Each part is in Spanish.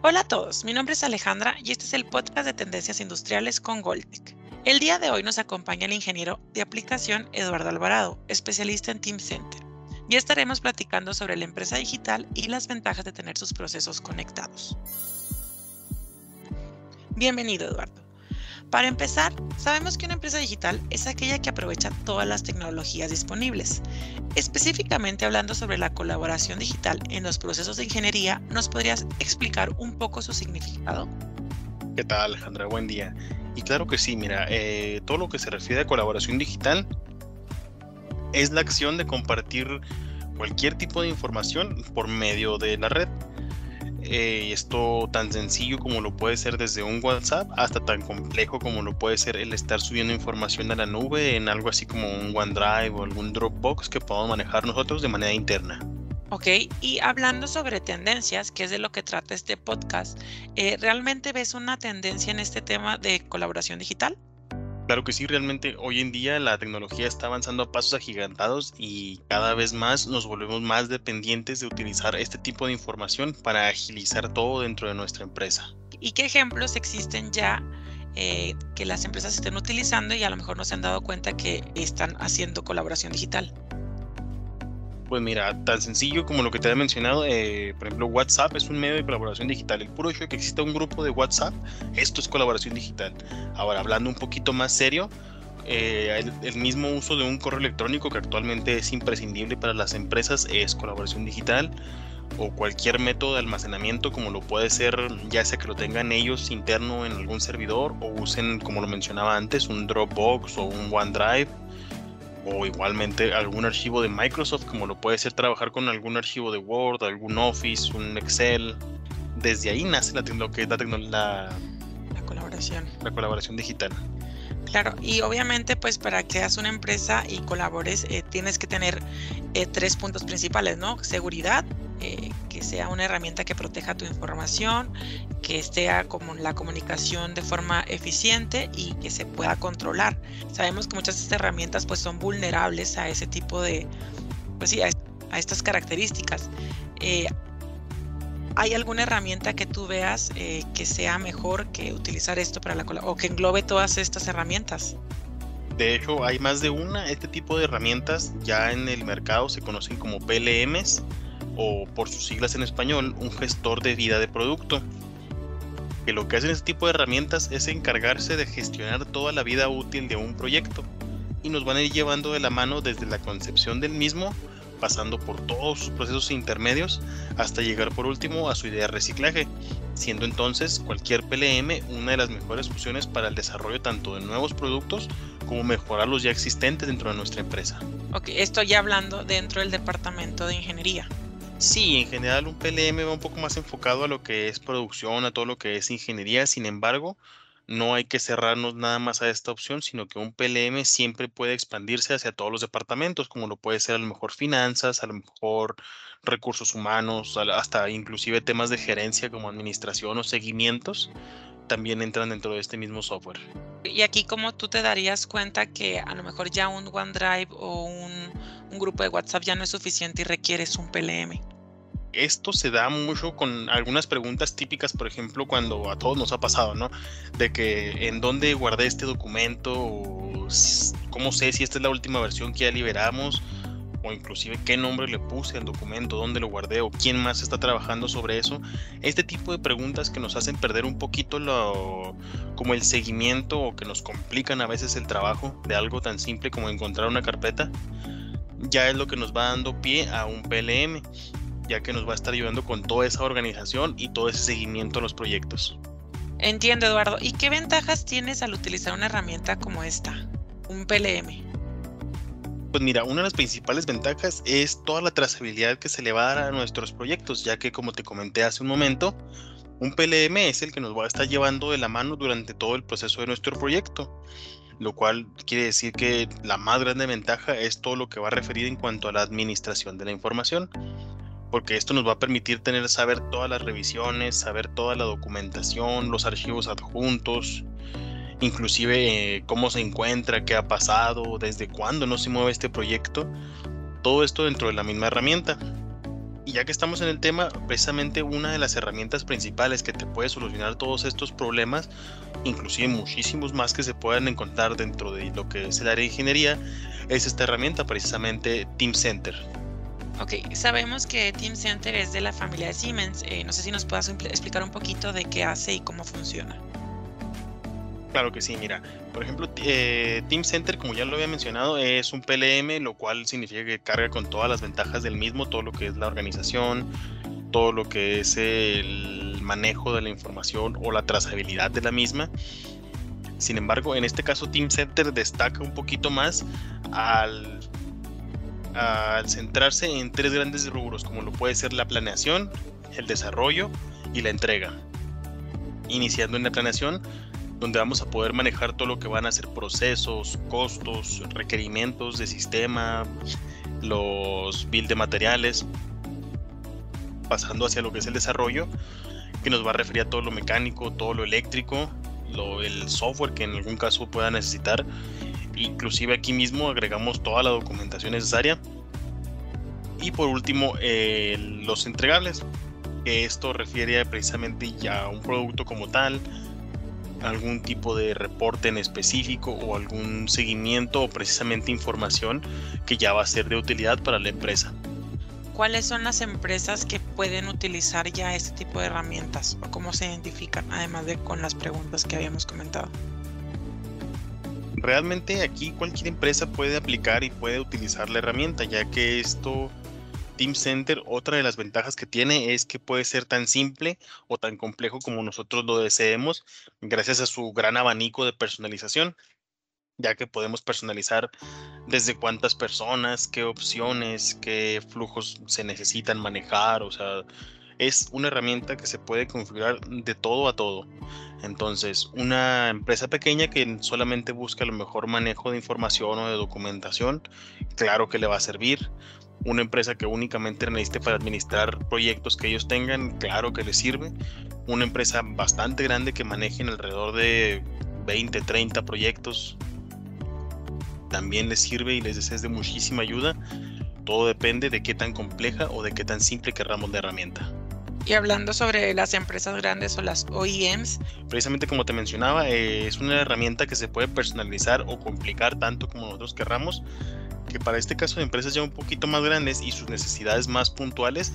Hola a todos, mi nombre es Alejandra y este es el podcast de Tendencias Industriales con Goldtech. El día de hoy nos acompaña el ingeniero de aplicación Eduardo Alvarado, especialista en Team Center, y estaremos platicando sobre la empresa digital y las ventajas de tener sus procesos conectados. Bienvenido, Eduardo. Para empezar, sabemos que una empresa digital es aquella que aprovecha todas las tecnologías disponibles. Específicamente hablando sobre la colaboración digital en los procesos de ingeniería, ¿nos podrías explicar un poco su significado? ¿Qué tal, Alejandra? Buen día. Y claro que sí, mira, eh, todo lo que se refiere a colaboración digital es la acción de compartir cualquier tipo de información por medio de la red. Eh, esto tan sencillo como lo puede ser desde un WhatsApp hasta tan complejo como lo puede ser el estar subiendo información a la nube en algo así como un OneDrive o algún Dropbox que podamos manejar nosotros de manera interna. Ok, y hablando sobre tendencias, que es de lo que trata este podcast, eh, ¿realmente ves una tendencia en este tema de colaboración digital? Claro que sí, realmente hoy en día la tecnología está avanzando a pasos agigantados y cada vez más nos volvemos más dependientes de utilizar este tipo de información para agilizar todo dentro de nuestra empresa. ¿Y qué ejemplos existen ya eh, que las empresas estén utilizando y a lo mejor no se han dado cuenta que están haciendo colaboración digital? Pues mira, tan sencillo como lo que te he mencionado, eh, por ejemplo, WhatsApp es un medio de colaboración digital. El puro hecho de que exista un grupo de WhatsApp, esto es colaboración digital. Ahora, hablando un poquito más serio, eh, el, mismo uso de un correo electrónico que actualmente es imprescindible para las empresas es colaboración digital o cualquier método de almacenamiento como lo puede ser ya sea que lo tengan ellos interno en algún servidor o usen como lo mencionaba antes un Dropbox o un OneDrive o igualmente algún archivo de Microsoft, como lo puede ser trabajar con algún archivo de Word, algún Office, un Excel. Desde ahí nace la, lo que es la, la, la colaboración. La colaboración digital. Claro, y obviamente pues para que seas una empresa y colabores eh, tienes que tener eh, tres puntos principales, ¿no? Seguridad, que sea una herramienta que proteja tu información, que esté como la comunicación de forma eficiente y que se pueda controlar. Sabemos que muchas de estas herramientas pues son vulnerables a ese tipo de, pues sí, a, estas características. ¿Hay alguna herramienta que tú veas eh, que sea mejor que utilizar esto para la o que englobe todas estas herramientas? De hecho, hay más de una. Este tipo de herramientas ya en el mercado se conocen como PLMs o por sus siglas en español, un gestor de vida de producto. Que lo que hacen este tipo de herramientas es encargarse de gestionar toda la vida útil de un proyecto y nos van a ir llevando de la mano desde la concepción del mismo pasando por todos sus procesos intermedios hasta llegar por último a su idea de reciclaje, siendo entonces cualquier PLM una de las mejores opciones para el desarrollo tanto de nuevos productos como mejorar los ya existentes dentro de nuestra empresa. Ok, estoy hablando dentro del departamento de ingeniería. Sí, en general un PLM va un poco más enfocado a lo que es producción, a todo lo que es ingeniería, sin embargo, no hay que cerrarnos nada más a esta opción, sino que un PLM siempre puede expandirse hacia todos los departamentos, como lo puede ser a lo mejor finanzas, a lo mejor recursos humanos, hasta inclusive temas de gerencia como administración o seguimientos, también entran dentro de este mismo software. Y aquí como tú te darías cuenta que a lo mejor ya un OneDrive o un, un grupo de WhatsApp ya no es suficiente y requieres un PLM esto se da mucho con algunas preguntas típicas, por ejemplo, cuando a todos nos ha pasado, ¿no? De que en dónde guardé este documento, o cómo sé si esta es la última versión que ya liberamos, o inclusive qué nombre le puse al documento, dónde lo guardé, o quién más está trabajando sobre eso. Este tipo de preguntas que nos hacen perder un poquito lo, como el seguimiento o que nos complican a veces el trabajo de algo tan simple como encontrar una carpeta ya es lo que nos va dando pie a un PLM ya que nos va a estar ayudando con toda esa organización y todo ese seguimiento a los proyectos. Entiendo, Eduardo. ¿Y qué ventajas tienes al utilizar una herramienta como esta, un PLM? Pues mira, una de las principales ventajas es toda la trazabilidad que se le va a dar a nuestros proyectos, ya que como te comenté hace un momento, un PLM es el que nos va a estar llevando de la mano durante todo el proceso de nuestro proyecto, lo cual quiere decir que la más grande ventaja es todo lo que va a referir en cuanto a la administración de la información porque esto nos va a permitir tener saber todas las revisiones, saber toda la documentación, los archivos adjuntos, inclusive eh, cómo se encuentra, qué ha pasado, desde cuándo no se mueve este proyecto, todo esto dentro de la misma herramienta. Y ya que estamos en el tema, precisamente una de las herramientas principales que te puede solucionar todos estos problemas, inclusive muchísimos más que se puedan encontrar dentro de lo que es el área de ingeniería, es esta herramienta, precisamente Team Center. Ok, sabemos que Team Center es de la familia de Siemens. Eh, no sé si nos puedas explicar un poquito de qué hace y cómo funciona. Claro que sí, mira, por ejemplo, eh, Team Center, como ya lo había mencionado, es un PLM, lo cual significa que carga con todas las ventajas del mismo, todo lo que es la organización, todo lo que es el manejo de la información o la trazabilidad de la misma. Sin embargo, en este caso Team Center destaca un poquito más al, al centrarse en tres grandes rubros, como lo puede ser la planeación, el desarrollo y la entrega. Iniciando en la planeación, donde vamos a poder manejar todo lo que van a ser procesos, costos, requerimientos de sistema, los build de materiales, pasando hacia lo que es el desarrollo, que nos va a referir a todo lo mecánico, todo lo eléctrico, lo, el software que en algún caso pueda necesitar. Inclusive aquí mismo agregamos toda la documentación necesaria. Y por último, los entregables, que esto refiere precisamente ya a un producto como tal, algún tipo de reporte en específico o algún seguimiento o precisamente información que ya va a ser de utilidad para la empresa. ¿Cuáles son las empresas que pueden utilizar ya este tipo de herramientas o cómo se identifican, además de con las preguntas que habíamos comentado? Realmente aquí cualquier empresa puede aplicar y puede utilizar la herramienta, ya que esto Team Center, otra de las ventajas que tiene es que puede ser tan simple o tan complejo como nosotros lo deseemos, gracias a su gran abanico de personalización, ya que podemos personalizar desde cuántas personas, qué opciones, qué flujos se necesitan manejar, o sea, es una herramienta que se puede configurar de todo a todo. Entonces, una empresa pequeña que solamente busca el mejor manejo de información o de documentación, claro que le va a servir una empresa que únicamente necesite para administrar proyectos que ellos tengan, claro que les sirve. Una empresa bastante grande que manejen alrededor de 20, 30 proyectos, también les sirve y les es de muchísima ayuda. Todo depende de qué tan compleja o de qué tan simple querramos la herramienta. Y hablando sobre las empresas grandes o las OEMs. Precisamente como te mencionaba, eh, es una herramienta que se puede personalizar o complicar tanto como nosotros querramos que para este caso de empresas ya un poquito más grandes y sus necesidades más puntuales,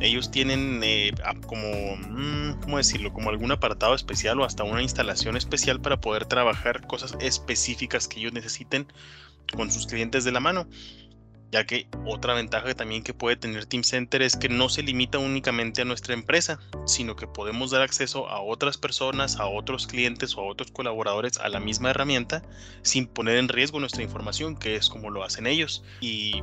ellos tienen eh, como, mm, ¿cómo decirlo? Como algún apartado especial o hasta una instalación especial para poder trabajar cosas específicas que ellos necesiten con sus clientes de la mano ya que otra ventaja también que puede tener Team Center es que no se limita únicamente a nuestra empresa, sino que podemos dar acceso a otras personas, a otros clientes o a otros colaboradores a la misma herramienta sin poner en riesgo nuestra información, que es como lo hacen ellos, y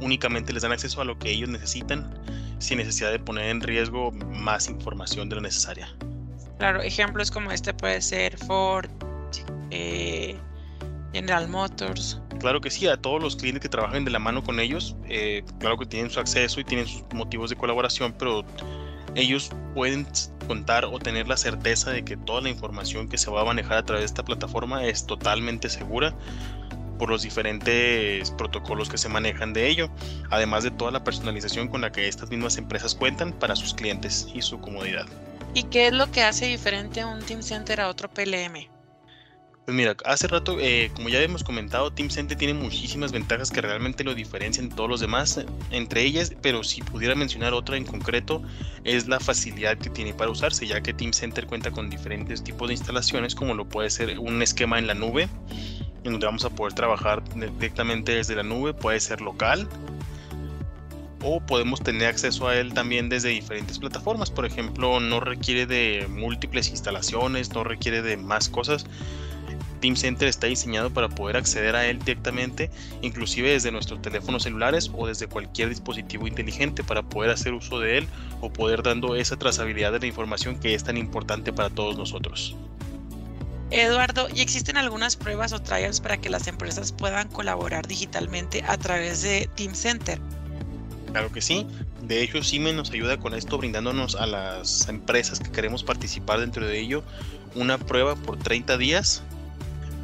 únicamente les dan acceso a lo que ellos necesitan sin necesidad de poner en riesgo más información de lo necesaria. Claro, ejemplos como este puede ser Ford, eh, General Motors. Claro que sí, a todos los clientes que trabajan de la mano con ellos, eh, claro que tienen su acceso y tienen sus motivos de colaboración, pero ellos pueden contar o tener la certeza de que toda la información que se va a manejar a través de esta plataforma es totalmente segura por los diferentes protocolos que se manejan de ello, además de toda la personalización con la que estas mismas empresas cuentan para sus clientes y su comodidad. ¿Y qué es lo que hace diferente un Team Center a otro PLM? Pues mira, hace rato, eh, como ya hemos comentado, Team Center tiene muchísimas ventajas que realmente lo diferencian todos los demás, entre ellas, pero si pudiera mencionar otra en concreto, es la facilidad que tiene para usarse, ya que Team Center cuenta con diferentes tipos de instalaciones, como lo puede ser un esquema en la nube, en donde vamos a poder trabajar directamente desde la nube, puede ser local, o podemos tener acceso a él también desde diferentes plataformas. Por ejemplo, no requiere de múltiples instalaciones, no requiere de más cosas, Team Center está diseñado para poder acceder a él directamente, inclusive desde nuestros teléfonos celulares o desde cualquier dispositivo inteligente para poder hacer uso de él o poder dando esa trazabilidad de la información que es tan importante para todos nosotros. Eduardo, ¿y existen algunas pruebas o trials para que las empresas puedan colaborar digitalmente a través de Team Center? Claro que sí. De hecho, Siemens nos ayuda con esto, brindándonos a las empresas que queremos participar dentro de ello una prueba por 30 días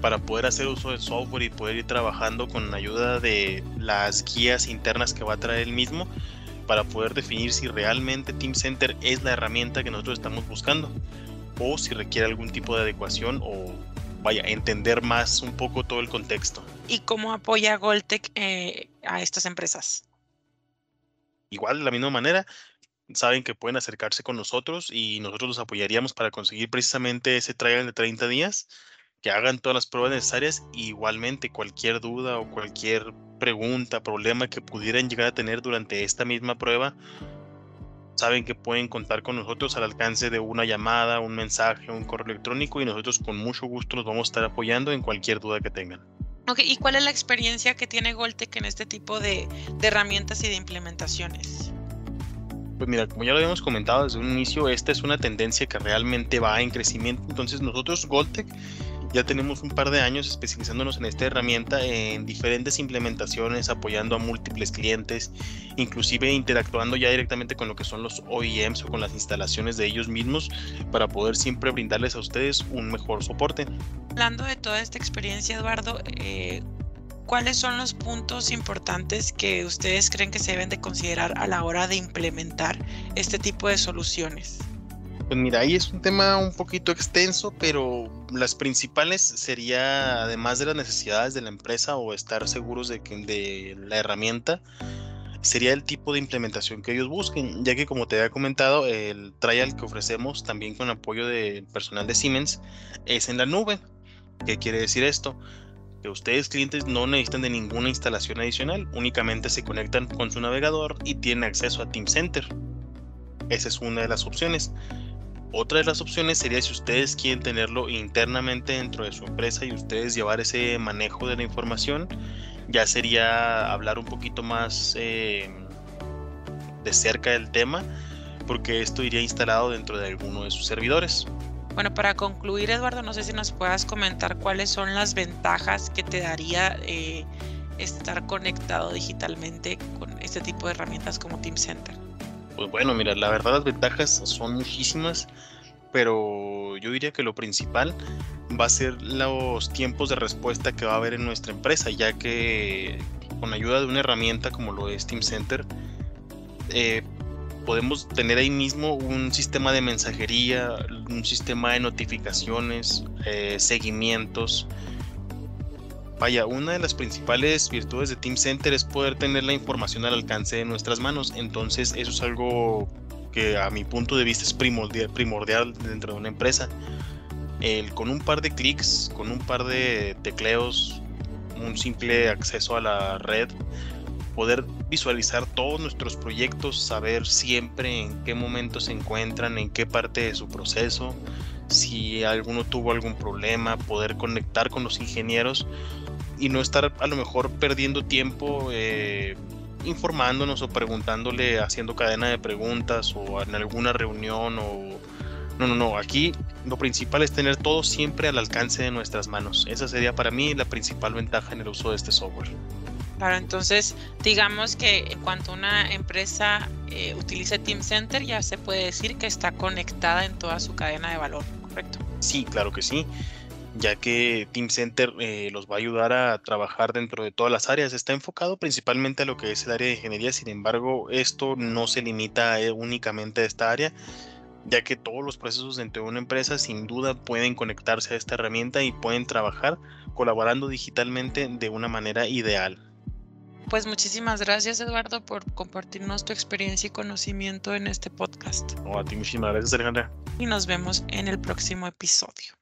para poder hacer uso del software y poder ir trabajando con ayuda de las guías internas que va a traer el mismo para poder definir si realmente Team Center es la herramienta que nosotros estamos buscando o si requiere algún tipo de adecuación o vaya, entender más un poco todo el contexto. ¿Y cómo apoya Goltec eh, a estas empresas? Igual, de la misma manera, saben que pueden acercarse con nosotros y nosotros los apoyaríamos para conseguir precisamente ese trial de 30 días, que hagan todas las pruebas necesarias. igualmente, cualquier duda o cualquier pregunta, problema que pudieran llegar a tener durante esta misma prueba, saben que pueden contar con nosotros al alcance de una llamada, un mensaje, un correo electrónico y nosotros con mucho gusto los vamos a estar apoyando en cualquier duda que tengan. Ok, ¿y cuál es la experiencia que tiene Goltec en este tipo de, de herramientas y de implementaciones? Pues mira, como ya lo habíamos comentado desde un inicio, esta es una tendencia que realmente va en crecimiento. Entonces nosotros, Goltec, ya tenemos un par de años especializándonos en esta herramienta en diferentes implementaciones, apoyando a múltiples clientes, inclusive interactuando ya directamente con lo que son los OEMs o con las instalaciones de ellos mismos para poder siempre brindarles a ustedes un mejor soporte. Hablando de toda esta experiencia, Eduardo, eh, ¿cuáles son los puntos importantes que ustedes creen que se deben de considerar a la hora de implementar este tipo de soluciones? Pues mira, ahí es un tema un poquito extenso, pero las principales sería, además de las necesidades de la empresa o estar seguros de, que, de la herramienta, sería el tipo de implementación que ellos busquen, ya que como te había comentado, el trial que ofrecemos también con apoyo del personal de Siemens es en la nube. ¿Qué quiere decir esto? Que ustedes clientes no necesitan de ninguna instalación adicional, únicamente se conectan con su navegador y tienen acceso a Team Center. Esa es una de las opciones. Otra de las opciones sería si ustedes quieren tenerlo internamente dentro de su empresa y ustedes llevar ese manejo de la información, ya sería hablar un poquito más eh, de cerca del tema, porque esto iría instalado dentro de alguno de sus servidores. Bueno, para concluir, Eduardo, no sé si nos puedas comentar cuáles son las ventajas que te daría eh, estar conectado digitalmente con este tipo de herramientas como Team Center. Pues bueno, mira, la verdad las ventajas son muchísimas, pero yo diría que lo principal va a ser los tiempos de respuesta que va a haber en nuestra empresa, ya que con ayuda de una herramienta como lo es Team Center, eh, podemos tener ahí mismo un sistema de mensajería, un sistema de notificaciones, eh, seguimientos, Vaya, una de las principales virtudes de Team Center es poder tener la información al alcance de nuestras manos. Entonces, eso es algo que a mi punto de vista es primordial, dentro de una empresa. El, con un par de clics, con un par de tecleos, un simple acceso a la red, poder visualizar todos nuestros proyectos, saber siempre en qué momento se encuentran, en qué parte de su proceso, si alguno tuvo algún problema, poder conectar con los ingenieros y no estar a lo mejor perdiendo tiempo eh, informándonos o preguntándole, haciendo cadena de preguntas o en alguna reunión o... No, no, no, aquí lo principal es tener todo siempre al alcance de nuestras manos. Esa sería para mí la principal ventaja en el uso de este software. Claro, entonces digamos que en cuanto una empresa eh, utilice Team Center ya se puede decir que está conectada en toda su cadena de valor, ¿correcto? Sí, claro que sí ya que Team Center eh, los va a ayudar a trabajar dentro de todas las áreas. Está enfocado principalmente a lo que es el área de ingeniería, sin embargo, esto no se limita eh, únicamente a esta área, ya que todos los procesos dentro de una empresa sin duda pueden conectarse a esta herramienta y pueden trabajar colaborando digitalmente de una manera ideal. Pues muchísimas gracias Eduardo por compartirnos tu experiencia y conocimiento en este podcast. a ti muchísimas gracias Alejandra. Y nos vemos en el próximo episodio.